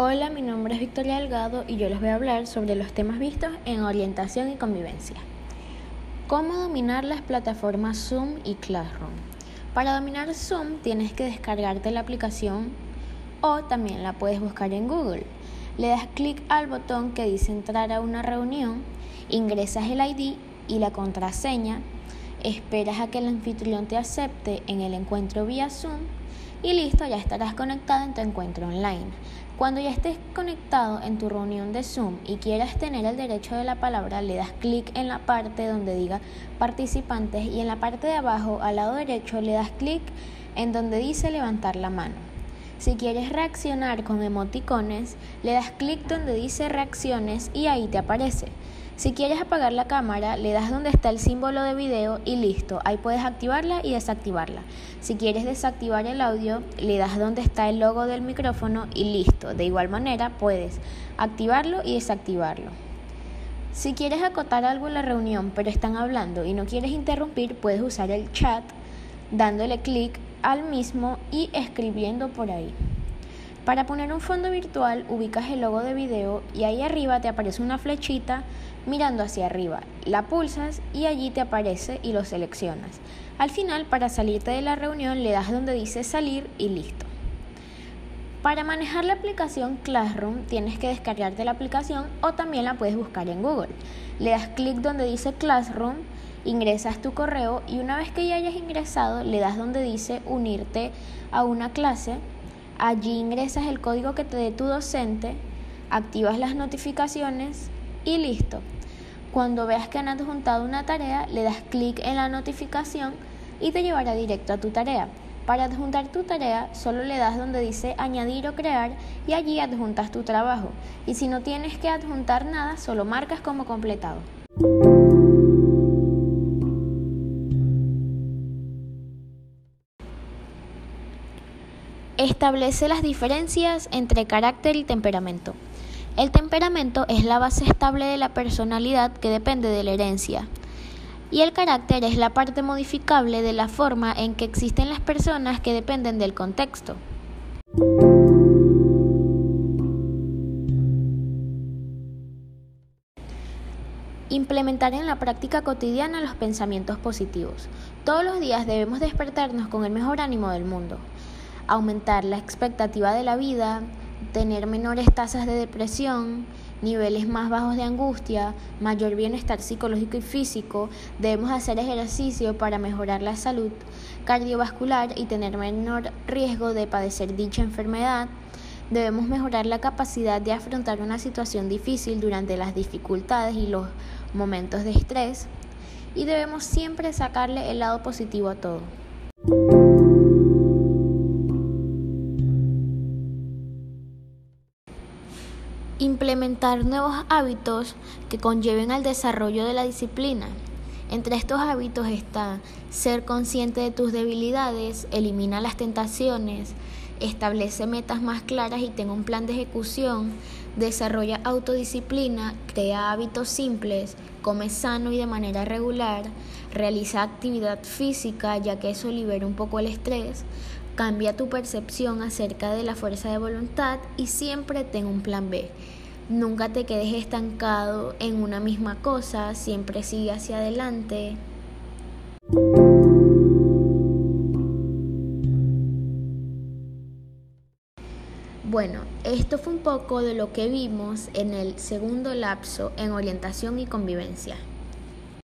Hola, mi nombre es Victoria Delgado y yo les voy a hablar sobre los temas vistos en orientación y convivencia. ¿Cómo dominar las plataformas Zoom y Classroom? Para dominar Zoom tienes que descargarte la aplicación o también la puedes buscar en Google. Le das clic al botón que dice entrar a una reunión, ingresas el ID y la contraseña, esperas a que el anfitrión te acepte en el encuentro vía Zoom y listo, ya estarás conectado en tu encuentro online. Cuando ya estés conectado en tu reunión de Zoom y quieras tener el derecho de la palabra, le das clic en la parte donde diga participantes y en la parte de abajo al lado derecho le das clic en donde dice levantar la mano. Si quieres reaccionar con emoticones, le das clic donde dice reacciones y ahí te aparece. Si quieres apagar la cámara, le das donde está el símbolo de video y listo, ahí puedes activarla y desactivarla. Si quieres desactivar el audio, le das donde está el logo del micrófono y listo. De igual manera, puedes activarlo y desactivarlo. Si quieres acotar algo en la reunión, pero están hablando y no quieres interrumpir, puedes usar el chat dándole clic al mismo y escribiendo por ahí. Para poner un fondo virtual, ubicas el logo de video y ahí arriba te aparece una flechita mirando hacia arriba. La pulsas y allí te aparece y lo seleccionas. Al final, para salirte de la reunión, le das donde dice salir y listo. Para manejar la aplicación Classroom tienes que descargarte la aplicación o también la puedes buscar en Google. Le das clic donde dice Classroom, ingresas tu correo y una vez que ya hayas ingresado le das donde dice unirte a una clase Allí ingresas el código que te dé tu docente, activas las notificaciones y listo. Cuando veas que han adjuntado una tarea, le das clic en la notificación y te llevará directo a tu tarea. Para adjuntar tu tarea, solo le das donde dice añadir o crear y allí adjuntas tu trabajo. Y si no tienes que adjuntar nada, solo marcas como completado. Establece las diferencias entre carácter y temperamento. El temperamento es la base estable de la personalidad que depende de la herencia. Y el carácter es la parte modificable de la forma en que existen las personas que dependen del contexto. Implementar en la práctica cotidiana los pensamientos positivos. Todos los días debemos despertarnos con el mejor ánimo del mundo aumentar la expectativa de la vida, tener menores tasas de depresión, niveles más bajos de angustia, mayor bienestar psicológico y físico, debemos hacer ejercicio para mejorar la salud cardiovascular y tener menor riesgo de padecer dicha enfermedad. Debemos mejorar la capacidad de afrontar una situación difícil durante las dificultades y los momentos de estrés. Y debemos siempre sacarle el lado positivo a todo. Implementar nuevos hábitos que conlleven al desarrollo de la disciplina. Entre estos hábitos está ser consciente de tus debilidades, elimina las tentaciones, establece metas más claras y tenga un plan de ejecución, desarrolla autodisciplina, crea hábitos simples, come sano y de manera regular, realiza actividad física ya que eso libera un poco el estrés, Cambia tu percepción acerca de la fuerza de voluntad y siempre ten un plan B. Nunca te quedes estancado en una misma cosa, siempre sigue hacia adelante. Bueno, esto fue un poco de lo que vimos en el segundo lapso en orientación y convivencia.